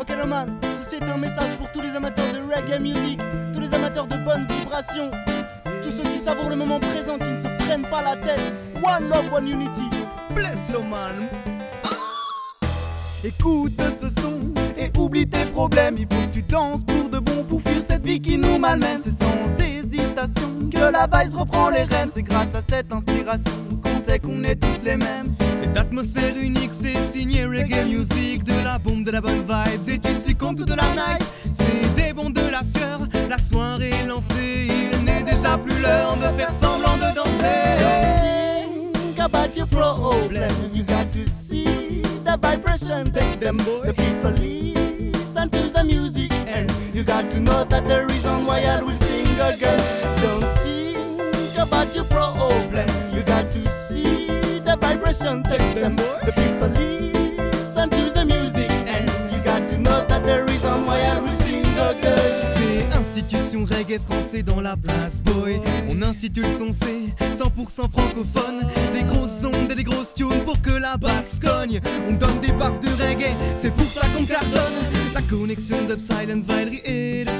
Okeloman, si c'est un message pour tous les amateurs de reggae music, tous les amateurs de bonnes vibrations, tous ceux qui savourent le moment présent, qui ne se prennent pas la tête. One love, one unity. Bless Loman. Ah Écoute ce son et oublie tes problèmes. Il faut que tu danses pour de bon pour fuir cette vie qui nous malmène. C'est sans que la vibe reprend les rênes. C'est grâce à cette inspiration qu'on sait qu'on est tous les mêmes. Cette atmosphère unique, c'est signé reggae music, de la bombe, de la bonne vibes, et tu succombes toute la night. C'est des bons de la sueur, la soirée est lancée, il n'est déjà plus l'heure de faire semblant de danser. Think about your problem. You got to see the vibration. Take them, the people listen to the music, and you got to know that the reason C'est institution reggae français dans la place, boy. On institue le son, c'est 100% francophone. Des grosses ondes et des grosses tunes pour que la basse cogne. On donne des baffes de reggae, c'est pour ça qu'on cartonne. La connexion d'Up Silence, Valerie et de.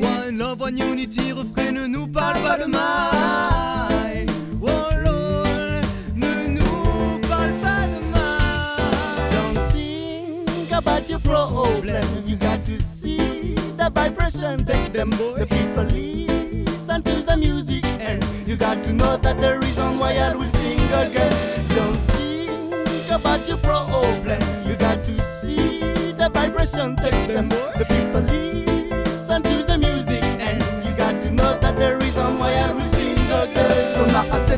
One love, one unity, refrain ne nous parle pas de mal. About your problem. You got to see the vibration. Take them, the people listen to the music, and you got to know that the reason why I will sing again. Don't think about your problem. You got to see the vibration. Take them, the people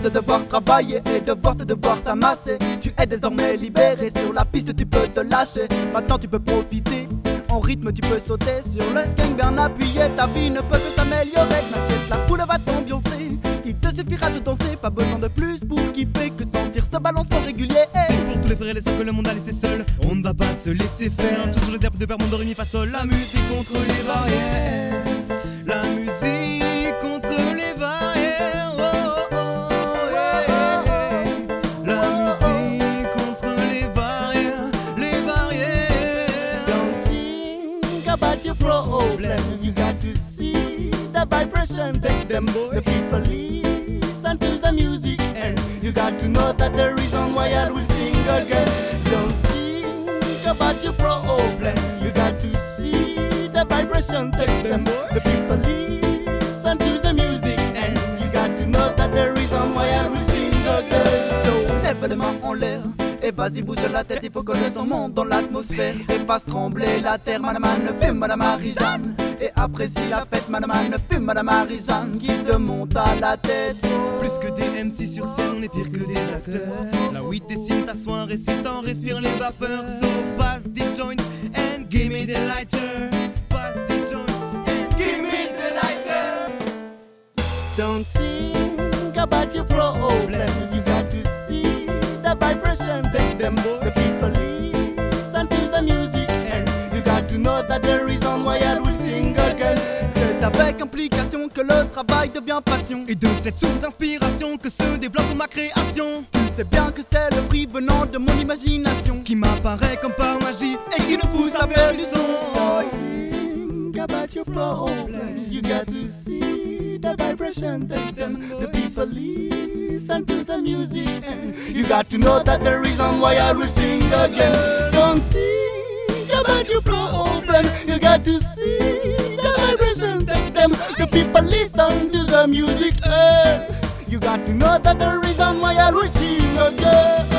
de devoir travailler et de voir tes devoirs s'amasser. Tu es désormais libéré, sur la piste tu peux te lâcher. Maintenant tu peux profiter. En rythme tu peux sauter sur le skank bien appuyé Ta vie ne peut que s'améliorer T'inquiète la foule va t'ambiancer Il te suffira de danser Pas besoin de plus pour kiffer Que sentir ce balancement régulier C'est pour tous les frères et les sœurs que le monde a laissé seul. On ne va pas se laisser faire. Toujours le terme de réuni face au la musique contre les barrières. Your problem. You got to see the vibration. Take them, the people listen to the music, and you got to know that the reason why I will sing again. Don't think about your problem. You got to see the vibration. Take them, the people listen to the music, and you got to know that the reason why I will sing again. So, lève les mains l'air et vas-y bouge la tête, il faut que le son monte dans l'atmosphère et fasse trembler la terre. Madame Anne, fume Madame Marie-Jeanne et apprécie la fête. Madame Anne, fume Madame Marie-Jeanne qui te monte à la tête. Plus que des MC sur scène, on est pire que des acteurs. La weed dessine ta soirée, si t'en respires les vapeurs. So pass the joints and give me the lighter. Pass the joints and give me the lighter. Don't think about your problem. Vibration. Take them, the people to the music, you got to know that the reason why I will sing again. C'est avec implication que le travail devient passion. Et de cette source d'inspiration que se développe ma création. Tu sais bien que c'est le fruit venant de mon imagination. Qui m'apparaît comme par magie et qui nous pousse à faire du son. About your problem. You got to see the vibration. that them, the people listen to the music, and you got to know that the reason why I will sing again. Don't think about your problem. You got to see the vibration. that them, the people listen to the music, and you got to know that the reason why I will sing again.